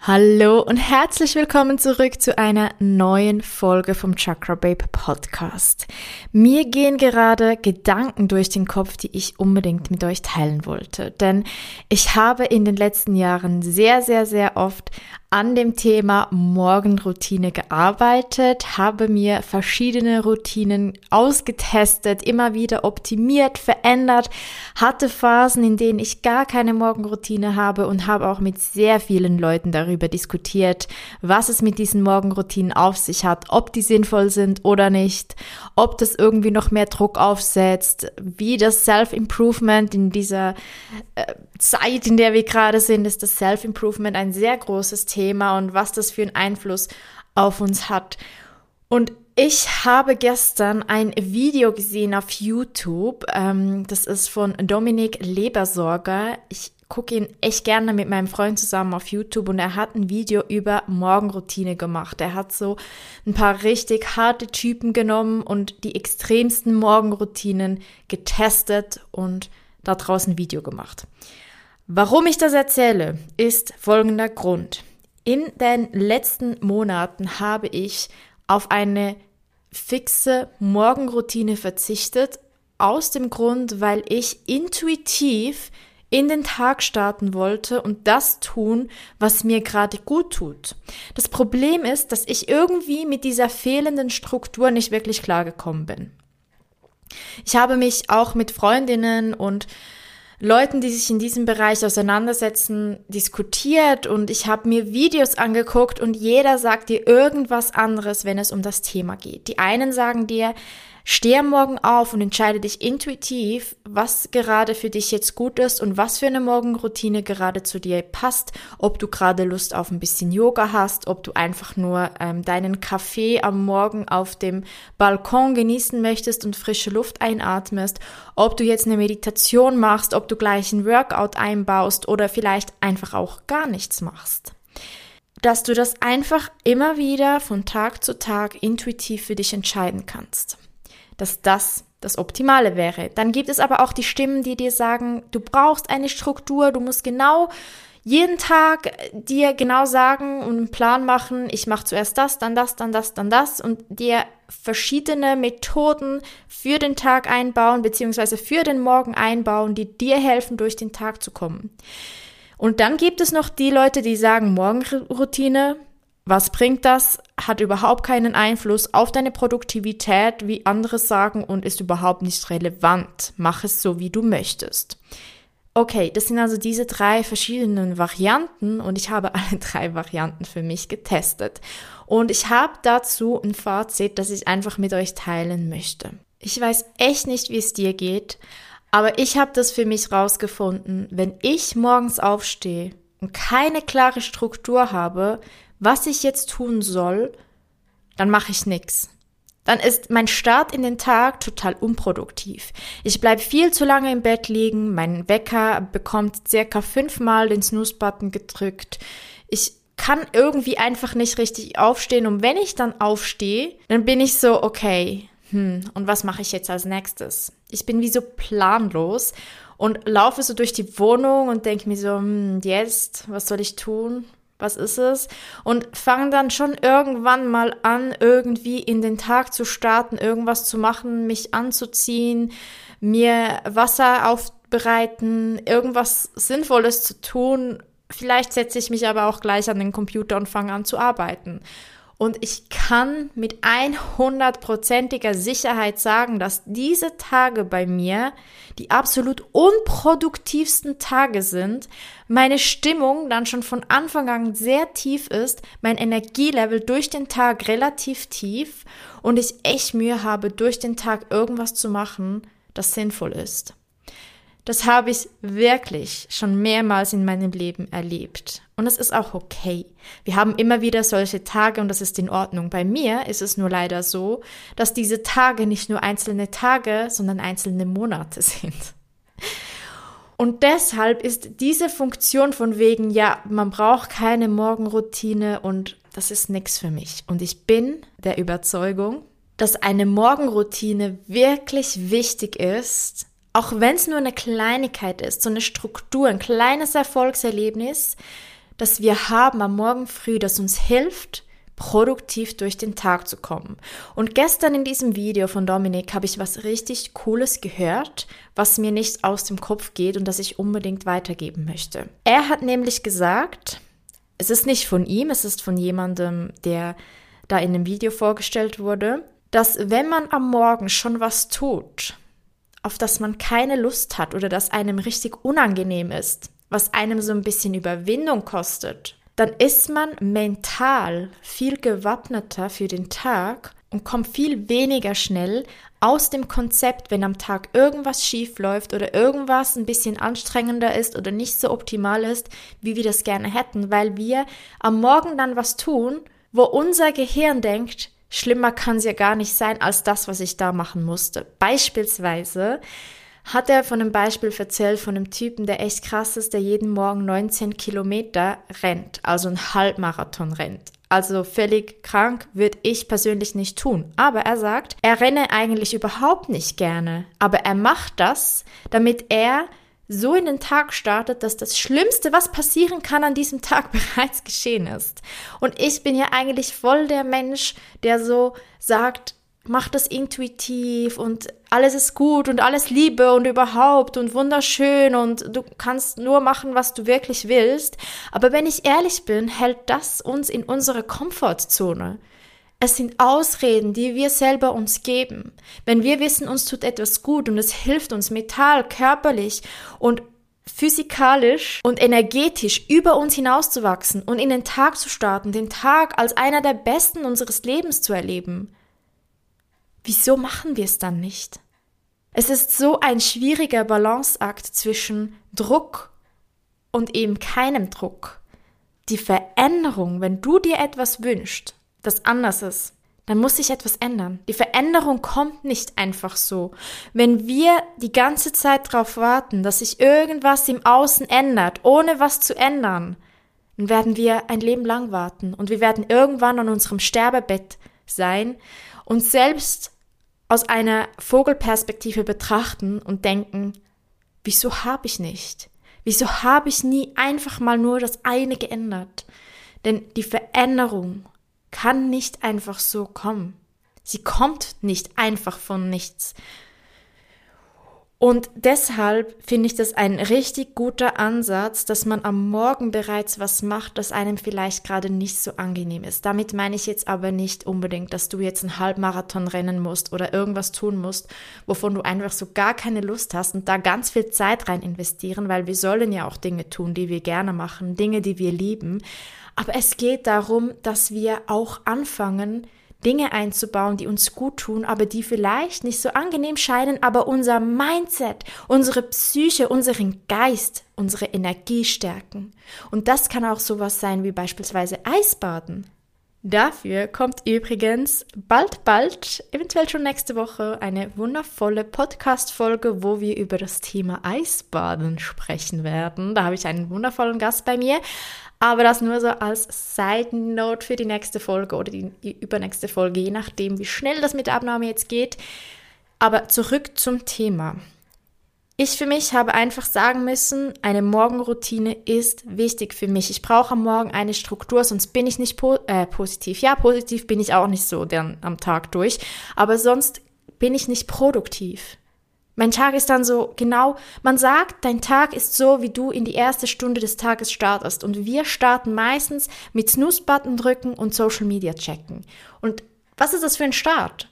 Hallo und herzlich willkommen zurück zu einer neuen Folge vom Chakra Babe Podcast. Mir gehen gerade Gedanken durch den Kopf, die ich unbedingt mit euch teilen wollte. Denn ich habe in den letzten Jahren sehr, sehr, sehr oft an dem Thema Morgenroutine gearbeitet, habe mir verschiedene Routinen ausgetestet, immer wieder optimiert, verändert, hatte Phasen, in denen ich gar keine Morgenroutine habe und habe auch mit sehr vielen Leuten darüber diskutiert, was es mit diesen Morgenroutinen auf sich hat, ob die sinnvoll sind oder nicht, ob das irgendwie noch mehr Druck aufsetzt, wie das Self-Improvement in dieser äh, Zeit, in der wir gerade sind, ist das Self-Improvement ein sehr großes Thema und was das für einen Einfluss auf uns hat. Und ich habe gestern ein Video gesehen auf YouTube. Ähm, das ist von Dominik Lebersorger. Ich gucke ihn echt gerne mit meinem Freund zusammen auf YouTube und er hat ein Video über Morgenroutine gemacht. Er hat so ein paar richtig harte Typen genommen und die extremsten Morgenroutinen getestet und da draußen ein Video gemacht. Warum ich das erzähle, ist folgender Grund. In den letzten Monaten habe ich auf eine fixe Morgenroutine verzichtet, aus dem Grund, weil ich intuitiv in den Tag starten wollte und das tun, was mir gerade gut tut. Das Problem ist, dass ich irgendwie mit dieser fehlenden Struktur nicht wirklich klargekommen bin. Ich habe mich auch mit Freundinnen und Leuten, die sich in diesem Bereich auseinandersetzen, diskutiert und ich habe mir Videos angeguckt und jeder sagt dir irgendwas anderes, wenn es um das Thema geht. Die einen sagen dir, Steh am Morgen auf und entscheide dich intuitiv, was gerade für dich jetzt gut ist und was für eine Morgenroutine gerade zu dir passt. Ob du gerade Lust auf ein bisschen Yoga hast, ob du einfach nur ähm, deinen Kaffee am Morgen auf dem Balkon genießen möchtest und frische Luft einatmest, ob du jetzt eine Meditation machst, ob du gleich ein Workout einbaust oder vielleicht einfach auch gar nichts machst. Dass du das einfach immer wieder von Tag zu Tag intuitiv für dich entscheiden kannst dass das das Optimale wäre. Dann gibt es aber auch die Stimmen, die dir sagen, du brauchst eine Struktur, du musst genau jeden Tag dir genau sagen und einen Plan machen, ich mache zuerst das, dann das, dann das, dann das und dir verschiedene Methoden für den Tag einbauen, beziehungsweise für den Morgen einbauen, die dir helfen, durch den Tag zu kommen. Und dann gibt es noch die Leute, die sagen, Morgenroutine, was bringt das? Hat überhaupt keinen Einfluss auf deine Produktivität, wie andere sagen, und ist überhaupt nicht relevant. Mach es so, wie du möchtest. Okay, das sind also diese drei verschiedenen Varianten und ich habe alle drei Varianten für mich getestet. Und ich habe dazu ein Fazit, das ich einfach mit euch teilen möchte. Ich weiß echt nicht, wie es dir geht, aber ich habe das für mich rausgefunden, wenn ich morgens aufstehe und keine klare Struktur habe, was ich jetzt tun soll, dann mache ich nichts. Dann ist mein Start in den Tag total unproduktiv. Ich bleibe viel zu lange im Bett liegen, mein Wecker bekommt circa fünfmal den Snooze-Button gedrückt. Ich kann irgendwie einfach nicht richtig aufstehen und wenn ich dann aufstehe, dann bin ich so, okay, hm, und was mache ich jetzt als nächstes? Ich bin wie so planlos und laufe so durch die Wohnung und denke mir so, hm, jetzt, was soll ich tun? Was ist es? Und fange dann schon irgendwann mal an, irgendwie in den Tag zu starten, irgendwas zu machen, mich anzuziehen, mir Wasser aufbereiten, irgendwas Sinnvolles zu tun. Vielleicht setze ich mich aber auch gleich an den Computer und fange an zu arbeiten. Und ich kann mit 100%iger Sicherheit sagen, dass diese Tage bei mir die absolut unproduktivsten Tage sind, meine Stimmung dann schon von Anfang an sehr tief ist, mein Energielevel durch den Tag relativ tief und ich echt Mühe habe, durch den Tag irgendwas zu machen, das sinnvoll ist. Das habe ich wirklich schon mehrmals in meinem Leben erlebt. Und es ist auch okay. Wir haben immer wieder solche Tage und das ist in Ordnung. Bei mir ist es nur leider so, dass diese Tage nicht nur einzelne Tage, sondern einzelne Monate sind. Und deshalb ist diese Funktion von wegen, ja, man braucht keine Morgenroutine und das ist nichts für mich. Und ich bin der Überzeugung, dass eine Morgenroutine wirklich wichtig ist, auch wenn es nur eine Kleinigkeit ist, so eine Struktur, ein kleines Erfolgserlebnis, das wir haben am Morgen früh, das uns hilft, produktiv durch den Tag zu kommen. Und gestern in diesem Video von Dominik habe ich was richtig Cooles gehört, was mir nicht aus dem Kopf geht und das ich unbedingt weitergeben möchte. Er hat nämlich gesagt, es ist nicht von ihm, es ist von jemandem, der da in dem Video vorgestellt wurde, dass wenn man am Morgen schon was tut, auf das man keine Lust hat oder das einem richtig unangenehm ist, was einem so ein bisschen Überwindung kostet, dann ist man mental viel gewappneter für den Tag und kommt viel weniger schnell aus dem Konzept, wenn am Tag irgendwas schief läuft oder irgendwas ein bisschen anstrengender ist oder nicht so optimal ist, wie wir das gerne hätten, weil wir am Morgen dann was tun, wo unser Gehirn denkt, Schlimmer kann es ja gar nicht sein als das, was ich da machen musste. Beispielsweise hat er von einem Beispiel erzählt von einem Typen, der echt krass ist, der jeden Morgen 19 Kilometer rennt, also ein Halbmarathon rennt. Also völlig krank würde ich persönlich nicht tun. Aber er sagt, er renne eigentlich überhaupt nicht gerne. Aber er macht das, damit er so in den Tag startet, dass das Schlimmste, was passieren kann an diesem Tag bereits geschehen ist. Und ich bin ja eigentlich voll der Mensch, der so sagt, mach das intuitiv und alles ist gut und alles Liebe und überhaupt und wunderschön und du kannst nur machen, was du wirklich willst. Aber wenn ich ehrlich bin, hält das uns in unsere Komfortzone. Es sind Ausreden, die wir selber uns geben. Wenn wir wissen, uns tut etwas gut und es hilft uns mental, körperlich und physikalisch und energetisch über uns hinauszuwachsen und in den Tag zu starten, den Tag als einer der besten unseres Lebens zu erleben. Wieso machen wir es dann nicht? Es ist so ein schwieriger Balanceakt zwischen Druck und eben keinem Druck. Die Veränderung, wenn du dir etwas wünschst, das anders ist, dann muss sich etwas ändern. Die Veränderung kommt nicht einfach so. Wenn wir die ganze Zeit darauf warten, dass sich irgendwas im Außen ändert, ohne was zu ändern, dann werden wir ein Leben lang warten und wir werden irgendwann an unserem Sterbebett sein und selbst aus einer Vogelperspektive betrachten und denken, wieso habe ich nicht? Wieso habe ich nie einfach mal nur das eine geändert? Denn die Veränderung kann nicht einfach so kommen. Sie kommt nicht einfach von nichts. Und deshalb finde ich das ein richtig guter Ansatz, dass man am Morgen bereits was macht, das einem vielleicht gerade nicht so angenehm ist. Damit meine ich jetzt aber nicht unbedingt, dass du jetzt einen Halbmarathon rennen musst oder irgendwas tun musst, wovon du einfach so gar keine Lust hast und da ganz viel Zeit rein investieren, weil wir sollen ja auch Dinge tun, die wir gerne machen, Dinge, die wir lieben. Aber es geht darum, dass wir auch anfangen, Dinge einzubauen, die uns gut tun, aber die vielleicht nicht so angenehm scheinen, aber unser Mindset, unsere Psyche, unseren Geist, unsere Energie stärken. Und das kann auch sowas sein wie beispielsweise Eisbaden. Dafür kommt übrigens bald, bald, eventuell schon nächste Woche, eine wundervolle Podcast-Folge, wo wir über das Thema Eisbaden sprechen werden. Da habe ich einen wundervollen Gast bei mir. Aber das nur so als Side Note für die nächste Folge oder die, übernächste Folge, je nachdem, wie schnell das mit der Abnahme jetzt geht. Aber zurück zum Thema. Ich für mich habe einfach sagen müssen, eine Morgenroutine ist wichtig für mich. Ich brauche am Morgen eine Struktur, sonst bin ich nicht po äh, positiv. Ja, positiv bin ich auch nicht so dann am Tag durch, aber sonst bin ich nicht produktiv. Mein Tag ist dann so genau, man sagt, dein Tag ist so, wie du in die erste Stunde des Tages startest. Und wir starten meistens mit Snooze-Button drücken und Social Media checken. Und was ist das für ein Start?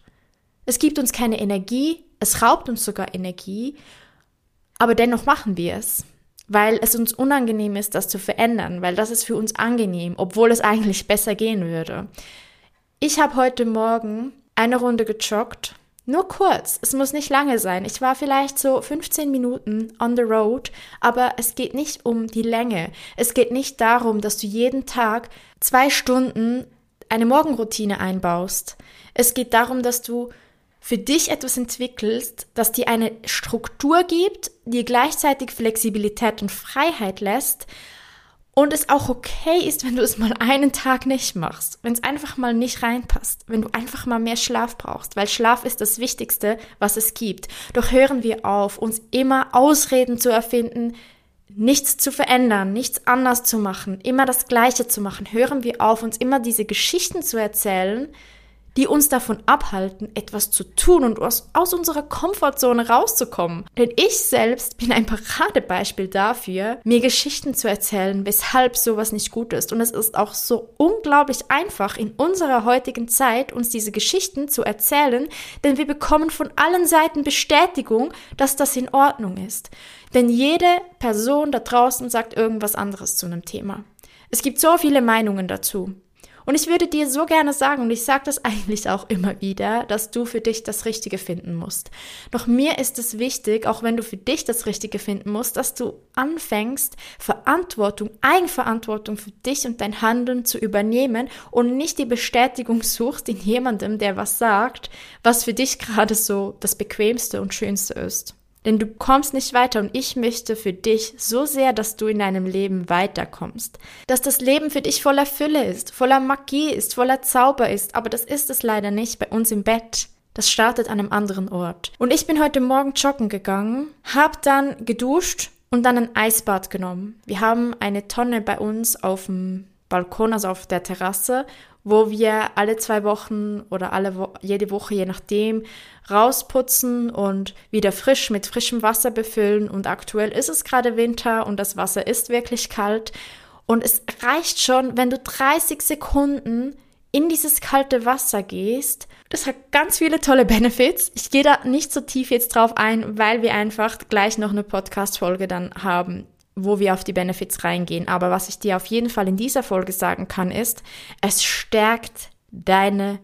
Es gibt uns keine Energie, es raubt uns sogar Energie, aber dennoch machen wir es, weil es uns unangenehm ist, das zu verändern, weil das ist für uns angenehm, obwohl es eigentlich besser gehen würde. Ich habe heute Morgen eine Runde gejoggt nur kurz, es muss nicht lange sein. Ich war vielleicht so 15 Minuten on the road, aber es geht nicht um die Länge. Es geht nicht darum, dass du jeden Tag zwei Stunden eine Morgenroutine einbaust. Es geht darum, dass du für dich etwas entwickelst, das dir eine Struktur gibt, dir gleichzeitig Flexibilität und Freiheit lässt, und es auch okay ist, wenn du es mal einen Tag nicht machst, wenn es einfach mal nicht reinpasst, wenn du einfach mal mehr Schlaf brauchst, weil Schlaf ist das Wichtigste, was es gibt. Doch hören wir auf, uns immer Ausreden zu erfinden, nichts zu verändern, nichts anders zu machen, immer das Gleiche zu machen. Hören wir auf, uns immer diese Geschichten zu erzählen, die uns davon abhalten, etwas zu tun und aus, aus unserer Komfortzone rauszukommen. Denn ich selbst bin ein Paradebeispiel dafür, mir Geschichten zu erzählen, weshalb sowas nicht gut ist. Und es ist auch so unglaublich einfach in unserer heutigen Zeit, uns diese Geschichten zu erzählen, denn wir bekommen von allen Seiten Bestätigung, dass das in Ordnung ist. Denn jede Person da draußen sagt irgendwas anderes zu einem Thema. Es gibt so viele Meinungen dazu. Und ich würde dir so gerne sagen, und ich sage das eigentlich auch immer wieder, dass du für dich das Richtige finden musst. Doch mir ist es wichtig, auch wenn du für dich das Richtige finden musst, dass du anfängst, Verantwortung, Eigenverantwortung für dich und dein Handeln zu übernehmen und nicht die Bestätigung suchst in jemandem, der was sagt, was für dich gerade so das Bequemste und Schönste ist. Denn du kommst nicht weiter und ich möchte für dich so sehr, dass du in deinem Leben weiterkommst. Dass das Leben für dich voller Fülle ist, voller Magie ist, voller Zauber ist, aber das ist es leider nicht bei uns im Bett. Das startet an einem anderen Ort. Und ich bin heute Morgen joggen gegangen, hab dann geduscht und dann ein Eisbad genommen. Wir haben eine Tonne bei uns auf dem Balkon, also auf der Terrasse wo wir alle zwei Wochen oder alle Wo jede Woche, je nachdem, rausputzen und wieder frisch mit frischem Wasser befüllen. Und aktuell ist es gerade Winter und das Wasser ist wirklich kalt. Und es reicht schon, wenn du 30 Sekunden in dieses kalte Wasser gehst. Das hat ganz viele tolle Benefits. Ich gehe da nicht so tief jetzt drauf ein, weil wir einfach gleich noch eine Podcast-Folge dann haben wo wir auf die Benefits reingehen. Aber was ich dir auf jeden Fall in dieser Folge sagen kann, ist, es stärkt deine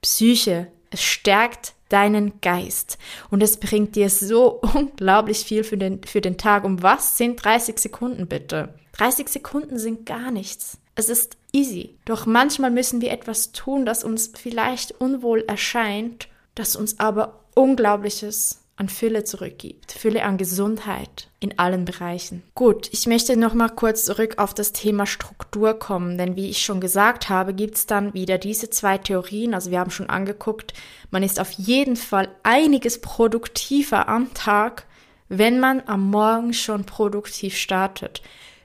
Psyche. Es stärkt deinen Geist. Und es bringt dir so unglaublich viel für den, für den Tag. Und was sind 30 Sekunden bitte? 30 Sekunden sind gar nichts. Es ist easy. Doch manchmal müssen wir etwas tun, das uns vielleicht unwohl erscheint, das uns aber Unglaubliches an Fülle zurückgibt, Fülle an Gesundheit in allen Bereichen. Gut, ich möchte noch mal kurz zurück auf das Thema Struktur kommen, denn wie ich schon gesagt habe, gibt es dann wieder diese zwei Theorien. Also wir haben schon angeguckt, man ist auf jeden Fall einiges produktiver am Tag, wenn man am Morgen schon produktiv startet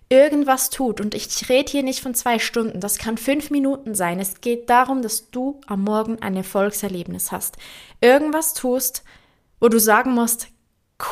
irgendwas tut, und ich rede hier nicht von zwei Stunden, das kann fünf Minuten sein. Es geht darum, dass du am Morgen ein Erfolgserlebnis hast. Irgendwas tust, wo du sagen musst,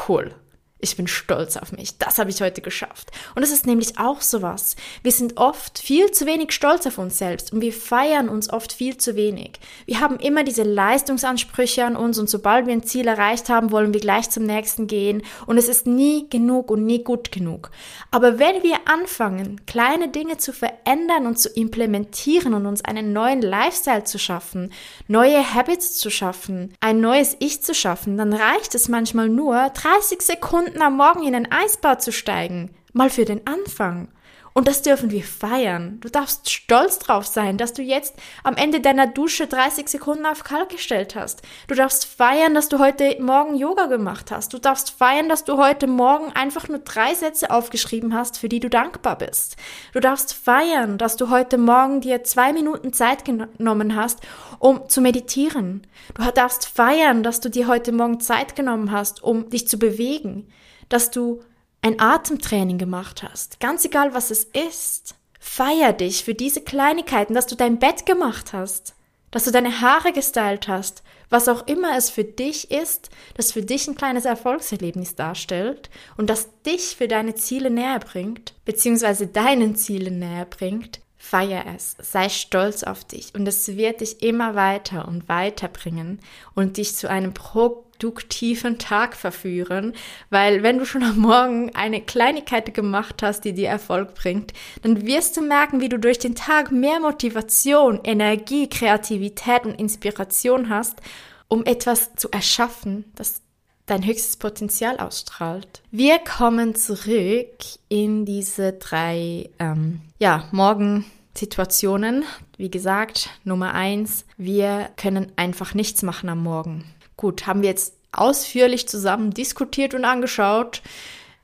cool, ich bin stolz auf mich. Das habe ich heute geschafft. Und es ist nämlich auch sowas. Wir sind oft viel zu wenig stolz auf uns selbst und wir feiern uns oft viel zu wenig. Wir haben immer diese Leistungsansprüche an uns und sobald wir ein Ziel erreicht haben, wollen wir gleich zum nächsten gehen und es ist nie genug und nie gut genug. Aber wenn wir anfangen, kleine Dinge zu verändern und zu implementieren und uns einen neuen Lifestyle zu schaffen, neue Habits zu schaffen, ein neues Ich zu schaffen, dann reicht es manchmal nur 30 Sekunden Stunden am Morgen in ein Eisbad zu steigen. Mal für den Anfang. Und das dürfen wir feiern. Du darfst stolz drauf sein, dass du jetzt am Ende deiner Dusche 30 Sekunden auf kalt gestellt hast. Du darfst feiern, dass du heute Morgen Yoga gemacht hast. Du darfst feiern, dass du heute Morgen einfach nur drei Sätze aufgeschrieben hast, für die du dankbar bist. Du darfst feiern, dass du heute Morgen dir zwei Minuten Zeit genommen hast, um zu meditieren. Du darfst feiern, dass du dir heute Morgen Zeit genommen hast, um dich zu bewegen. Dass du ein Atemtraining gemacht hast, ganz egal was es ist, feier dich für diese Kleinigkeiten, dass du dein Bett gemacht hast. dass du deine Haare gestylt hast, was auch immer es für dich ist, das für dich ein kleines Erfolgserlebnis darstellt und das dich für deine Ziele näher bringt, beziehungsweise deinen Zielen näher bringt, feier es, sei stolz auf dich. Und es wird dich immer weiter und weiter bringen und dich zu einem produktiven Tag verführen, weil wenn du schon am Morgen eine Kleinigkeit gemacht hast, die dir Erfolg bringt, dann wirst du merken, wie du durch den Tag mehr Motivation, Energie, Kreativität und Inspiration hast, um etwas zu erschaffen, das dein höchstes Potenzial ausstrahlt. Wir kommen zurück in diese drei, ähm, ja, Morgensituationen. Wie gesagt, Nummer eins, wir können einfach nichts machen am Morgen. Gut, haben wir jetzt ausführlich zusammen diskutiert und angeschaut.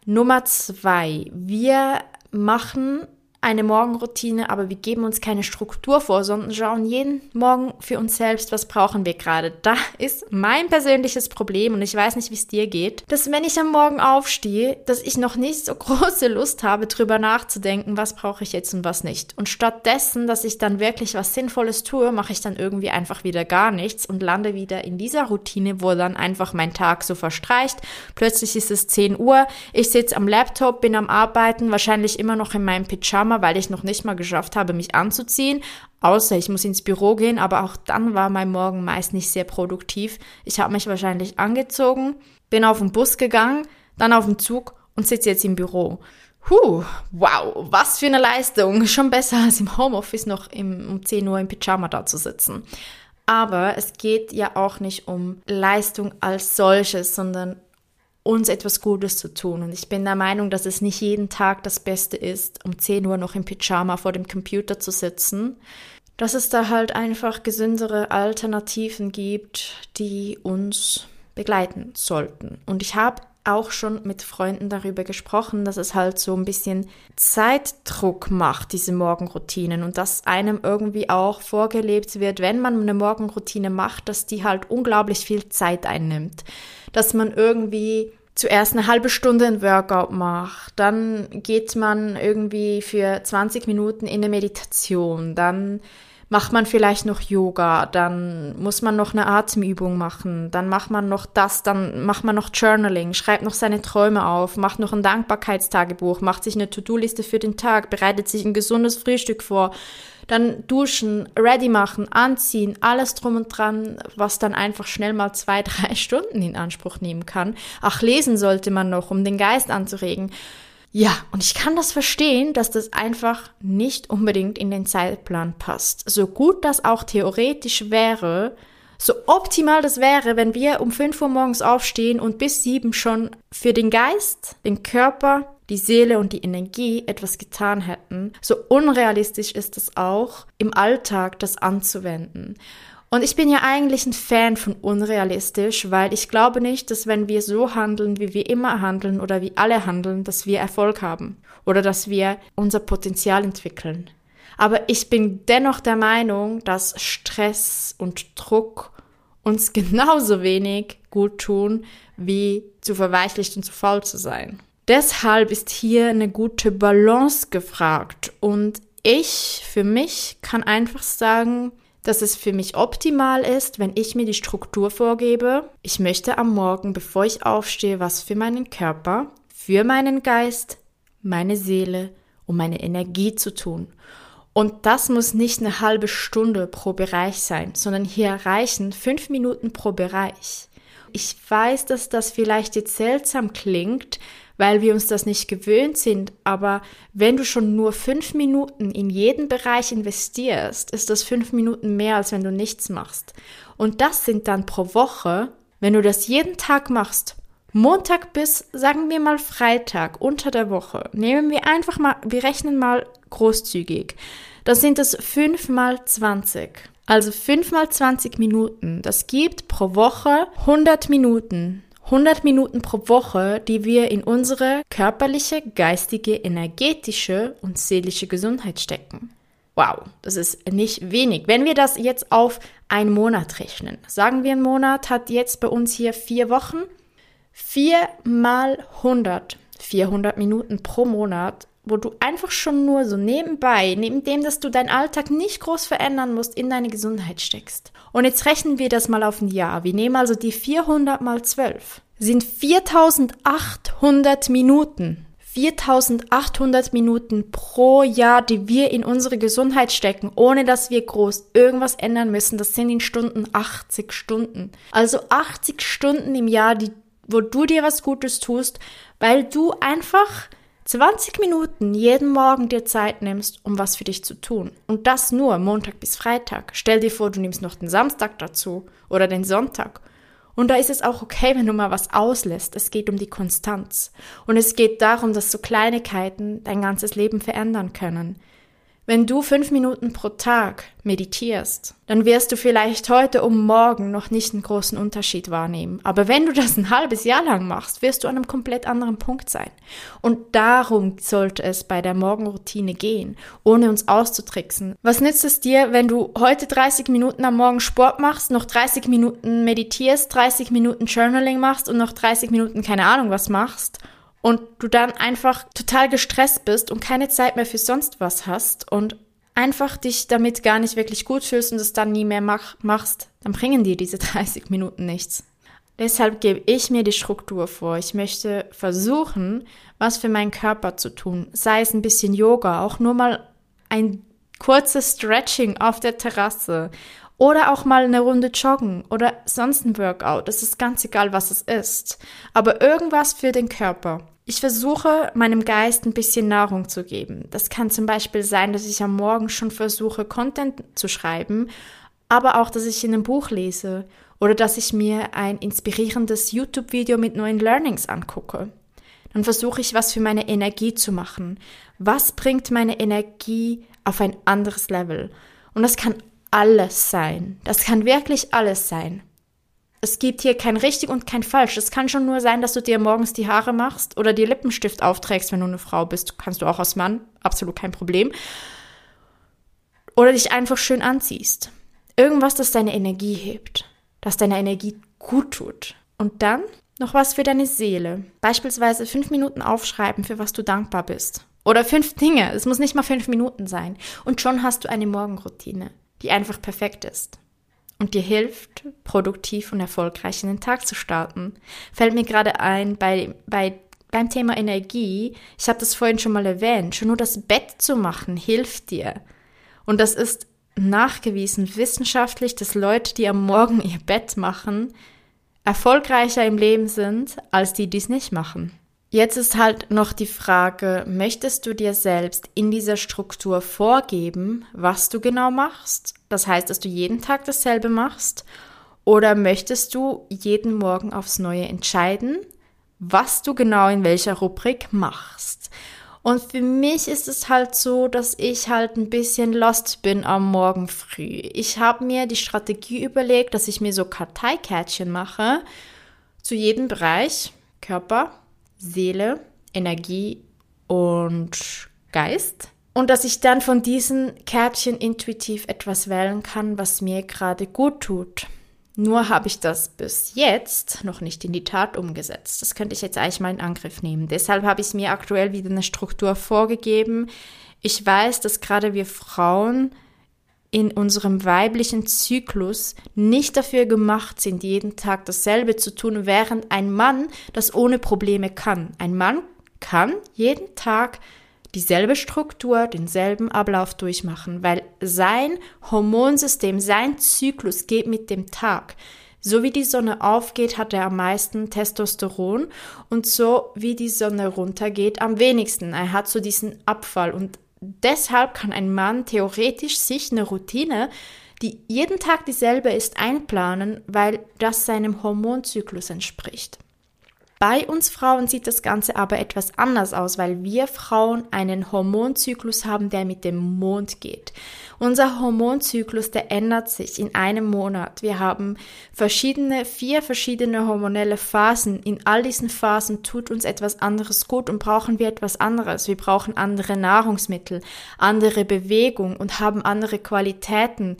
Nummer zwei, wir machen eine Morgenroutine, aber wir geben uns keine Struktur vor, sondern schauen jeden Morgen für uns selbst, was brauchen wir gerade. Da ist mein persönliches Problem und ich weiß nicht, wie es dir geht, dass wenn ich am Morgen aufstehe, dass ich noch nicht so große Lust habe, drüber nachzudenken, was brauche ich jetzt und was nicht. Und stattdessen, dass ich dann wirklich was Sinnvolles tue, mache ich dann irgendwie einfach wieder gar nichts und lande wieder in dieser Routine, wo dann einfach mein Tag so verstreicht. Plötzlich ist es 10 Uhr, ich sitze am Laptop, bin am Arbeiten, wahrscheinlich immer noch in meinem Pyjama Pyjama, weil ich noch nicht mal geschafft habe, mich anzuziehen. Außer ich muss ins Büro gehen, aber auch dann war mein Morgen meist nicht sehr produktiv. Ich habe mich wahrscheinlich angezogen, bin auf den Bus gegangen, dann auf den Zug und sitze jetzt im Büro. Huh, wow, was für eine Leistung. Schon besser als im Homeoffice noch im, um 10 Uhr im Pyjama da zu sitzen. Aber es geht ja auch nicht um Leistung als solches, sondern uns etwas Gutes zu tun. Und ich bin der Meinung, dass es nicht jeden Tag das Beste ist, um 10 Uhr noch im Pyjama vor dem Computer zu sitzen. Dass es da halt einfach gesündere Alternativen gibt, die uns begleiten sollten. Und ich habe auch schon mit Freunden darüber gesprochen, dass es halt so ein bisschen Zeitdruck macht, diese Morgenroutinen und dass einem irgendwie auch vorgelebt wird, wenn man eine Morgenroutine macht, dass die halt unglaublich viel Zeit einnimmt dass man irgendwie zuerst eine halbe Stunde ein Workout macht, dann geht man irgendwie für 20 Minuten in eine Meditation, dann macht man vielleicht noch Yoga, dann muss man noch eine Atemübung machen, dann macht man noch das, dann macht man noch Journaling, schreibt noch seine Träume auf, macht noch ein Dankbarkeitstagebuch, macht sich eine To-Do-Liste für den Tag, bereitet sich ein gesundes Frühstück vor, dann duschen, ready machen, anziehen, alles drum und dran, was dann einfach schnell mal zwei, drei Stunden in Anspruch nehmen kann. Ach, lesen sollte man noch, um den Geist anzuregen. Ja, und ich kann das verstehen, dass das einfach nicht unbedingt in den Zeitplan passt. So gut das auch theoretisch wäre, so optimal das wäre, wenn wir um 5 Uhr morgens aufstehen und bis 7 schon für den Geist, den Körper, die Seele und die Energie etwas getan hätten, so unrealistisch ist es auch, im Alltag das anzuwenden. Und ich bin ja eigentlich ein Fan von unrealistisch, weil ich glaube nicht, dass wenn wir so handeln, wie wir immer handeln oder wie alle handeln, dass wir Erfolg haben oder dass wir unser Potenzial entwickeln. Aber ich bin dennoch der Meinung, dass Stress und Druck uns genauso wenig gut tun, wie zu verweichlicht und zu faul zu sein. Deshalb ist hier eine gute Balance gefragt und ich für mich kann einfach sagen, dass es für mich optimal ist, wenn ich mir die Struktur vorgebe. Ich möchte am Morgen, bevor ich aufstehe, was für meinen Körper, für meinen Geist, meine Seele und meine Energie zu tun. Und das muss nicht eine halbe Stunde pro Bereich sein, sondern hier reichen fünf Minuten pro Bereich. Ich weiß, dass das vielleicht jetzt seltsam klingt, weil wir uns das nicht gewöhnt sind. Aber wenn du schon nur fünf Minuten in jeden Bereich investierst, ist das fünf Minuten mehr, als wenn du nichts machst. Und das sind dann pro Woche, wenn du das jeden Tag machst, Montag bis, sagen wir mal, Freitag unter der Woche, nehmen wir einfach mal, wir rechnen mal großzügig. Das sind es fünf mal zwanzig. Also fünf mal zwanzig Minuten. Das gibt pro Woche 100 Minuten. 100 Minuten pro Woche, die wir in unsere körperliche, geistige, energetische und seelische Gesundheit stecken. Wow, das ist nicht wenig. Wenn wir das jetzt auf einen Monat rechnen, sagen wir, ein Monat hat jetzt bei uns hier vier Wochen, vier mal 100, 400 Minuten pro Monat wo du einfach schon nur so nebenbei, neben dem, dass du deinen Alltag nicht groß verändern musst, in deine Gesundheit steckst. Und jetzt rechnen wir das mal auf ein Jahr. Wir nehmen also die 400 mal 12. Sind 4800 Minuten. 4800 Minuten pro Jahr, die wir in unsere Gesundheit stecken, ohne dass wir groß irgendwas ändern müssen. Das sind in Stunden 80 Stunden. Also 80 Stunden im Jahr, die, wo du dir was Gutes tust, weil du einfach 20 Minuten jeden Morgen dir Zeit nimmst, um was für dich zu tun. Und das nur Montag bis Freitag. Stell dir vor, du nimmst noch den Samstag dazu oder den Sonntag. Und da ist es auch okay, wenn du mal was auslässt. Es geht um die Konstanz. Und es geht darum, dass so Kleinigkeiten dein ganzes Leben verändern können. Wenn du fünf Minuten pro Tag meditierst, dann wirst du vielleicht heute um morgen noch nicht einen großen Unterschied wahrnehmen. Aber wenn du das ein halbes Jahr lang machst, wirst du an einem komplett anderen Punkt sein. Und darum sollte es bei der Morgenroutine gehen, ohne uns auszutricksen. Was nützt es dir, wenn du heute 30 Minuten am Morgen Sport machst, noch 30 Minuten meditierst, 30 Minuten Journaling machst und noch 30 Minuten keine Ahnung was machst und du dann einfach total gestresst bist und keine Zeit mehr für sonst was hast und einfach dich damit gar nicht wirklich gut fühlst und es dann nie mehr mach, machst, dann bringen dir diese 30 Minuten nichts. Deshalb gebe ich mir die Struktur vor. Ich möchte versuchen, was für meinen Körper zu tun. Sei es ein bisschen Yoga, auch nur mal ein kurzes Stretching auf der Terrasse oder auch mal eine Runde joggen oder sonst ein Workout. Es ist ganz egal, was es ist. Aber irgendwas für den Körper. Ich versuche, meinem Geist ein bisschen Nahrung zu geben. Das kann zum Beispiel sein, dass ich am Morgen schon versuche, Content zu schreiben, aber auch, dass ich in einem Buch lese oder dass ich mir ein inspirierendes YouTube-Video mit neuen Learnings angucke. Dann versuche ich, was für meine Energie zu machen. Was bringt meine Energie auf ein anderes Level? Und das kann alles sein. Das kann wirklich alles sein es gibt hier kein richtig und kein falsch. Es kann schon nur sein, dass du dir morgens die Haare machst oder dir Lippenstift aufträgst, wenn du eine Frau bist. Kannst du auch als Mann, absolut kein Problem. Oder dich einfach schön anziehst. Irgendwas, das deine Energie hebt, das deine Energie gut tut. Und dann noch was für deine Seele. Beispielsweise fünf Minuten aufschreiben, für was du dankbar bist. Oder fünf Dinge. Es muss nicht mal fünf Minuten sein. Und schon hast du eine Morgenroutine, die einfach perfekt ist und dir hilft, produktiv und erfolgreich in den Tag zu starten. Fällt mir gerade ein, bei, bei, beim Thema Energie, ich habe das vorhin schon mal erwähnt, schon nur das Bett zu machen hilft dir. Und das ist nachgewiesen wissenschaftlich, dass Leute, die am Morgen ihr Bett machen, erfolgreicher im Leben sind, als die, die es nicht machen. Jetzt ist halt noch die Frage, möchtest du dir selbst in dieser Struktur vorgeben, was du genau machst? Das heißt, dass du jeden Tag dasselbe machst? Oder möchtest du jeden Morgen aufs Neue entscheiden, was du genau in welcher Rubrik machst? Und für mich ist es halt so, dass ich halt ein bisschen lost bin am Morgen früh. Ich habe mir die Strategie überlegt, dass ich mir so Karteikärtchen mache zu jedem Bereich, Körper, Seele, Energie und Geist. Und dass ich dann von diesen Kärtchen intuitiv etwas wählen kann, was mir gerade gut tut. Nur habe ich das bis jetzt noch nicht in die Tat umgesetzt. Das könnte ich jetzt eigentlich mal in Angriff nehmen. Deshalb habe ich mir aktuell wieder eine Struktur vorgegeben. Ich weiß, dass gerade wir Frauen in unserem weiblichen Zyklus nicht dafür gemacht sind, jeden Tag dasselbe zu tun, während ein Mann das ohne Probleme kann. Ein Mann kann jeden Tag dieselbe Struktur, denselben Ablauf durchmachen, weil sein Hormonsystem, sein Zyklus geht mit dem Tag. So wie die Sonne aufgeht, hat er am meisten Testosteron und so wie die Sonne runtergeht, am wenigsten. Er hat so diesen Abfall und deshalb kann ein Mann theoretisch sich eine Routine, die jeden Tag dieselbe ist, einplanen, weil das seinem Hormonzyklus entspricht. Bei uns Frauen sieht das Ganze aber etwas anders aus, weil wir Frauen einen Hormonzyklus haben, der mit dem Mond geht. Unser Hormonzyklus, der ändert sich in einem Monat. Wir haben verschiedene, vier verschiedene hormonelle Phasen. In all diesen Phasen tut uns etwas anderes gut und brauchen wir etwas anderes. Wir brauchen andere Nahrungsmittel, andere Bewegung und haben andere Qualitäten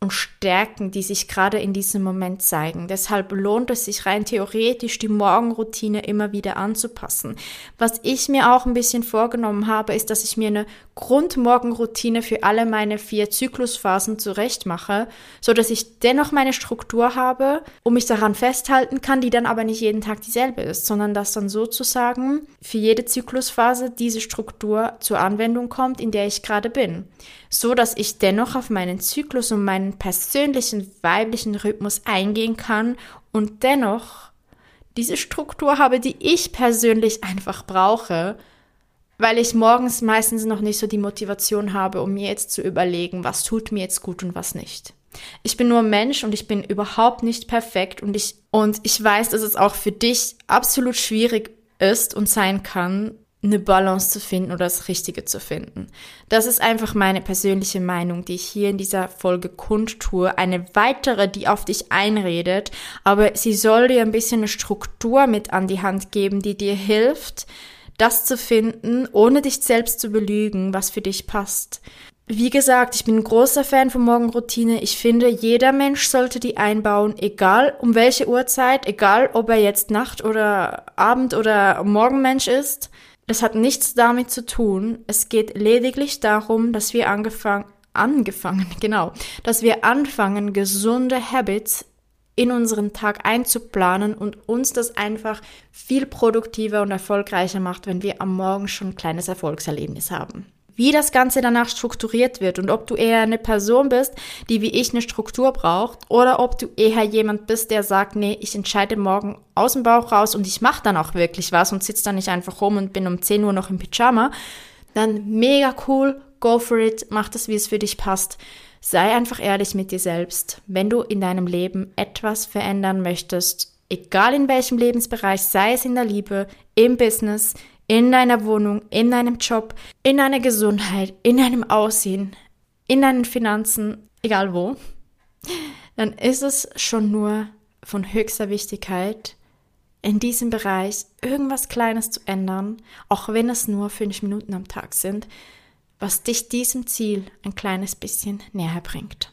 und Stärken, die sich gerade in diesem Moment zeigen. Deshalb lohnt es sich rein theoretisch, die Morgenroutine immer wieder anzupassen. Was ich mir auch ein bisschen vorgenommen habe, ist, dass ich mir eine Grundmorgenroutine für alle meine vier Zyklusphasen zurechtmache, so dass ich dennoch meine Struktur habe und mich daran festhalten kann, die dann aber nicht jeden Tag dieselbe ist, sondern dass dann sozusagen für jede Zyklusphase diese Struktur zur Anwendung kommt, in der ich gerade bin, so dass ich dennoch auf meinen Zyklus und meinen persönlichen weiblichen Rhythmus eingehen kann und dennoch diese Struktur habe, die ich persönlich einfach brauche, weil ich morgens meistens noch nicht so die Motivation habe, um mir jetzt zu überlegen, was tut mir jetzt gut und was nicht. Ich bin nur Mensch und ich bin überhaupt nicht perfekt und ich, und ich weiß, dass es auch für dich absolut schwierig ist und sein kann, eine Balance zu finden oder das Richtige zu finden. Das ist einfach meine persönliche Meinung, die ich hier in dieser Folge kundtue. Eine weitere, die auf dich einredet, aber sie soll dir ein bisschen eine Struktur mit an die Hand geben, die dir hilft, das zu finden, ohne dich selbst zu belügen, was für dich passt. Wie gesagt, ich bin ein großer Fan von Morgenroutine. Ich finde, jeder Mensch sollte die einbauen, egal um welche Uhrzeit, egal ob er jetzt Nacht oder Abend oder Morgenmensch ist. Das hat nichts damit zu tun. Es geht lediglich darum, dass wir angefangen, angefangen, genau, dass wir anfangen, gesunde Habits in unseren Tag einzuplanen und uns das einfach viel produktiver und erfolgreicher macht, wenn wir am Morgen schon ein kleines Erfolgserlebnis haben wie das Ganze danach strukturiert wird und ob du eher eine Person bist, die wie ich eine Struktur braucht oder ob du eher jemand bist, der sagt, nee, ich entscheide morgen aus dem Bauch raus und ich mache dann auch wirklich was und sitze dann nicht einfach rum und bin um 10 Uhr noch im Pyjama, dann mega cool, go for it, mach das, wie es für dich passt. Sei einfach ehrlich mit dir selbst. Wenn du in deinem Leben etwas verändern möchtest, egal in welchem Lebensbereich, sei es in der Liebe, im Business, in deiner Wohnung, in deinem Job, in deiner Gesundheit, in deinem Aussehen, in deinen Finanzen, egal wo, dann ist es schon nur von höchster Wichtigkeit, in diesem Bereich irgendwas Kleines zu ändern, auch wenn es nur fünf Minuten am Tag sind, was dich diesem Ziel ein kleines bisschen näher bringt.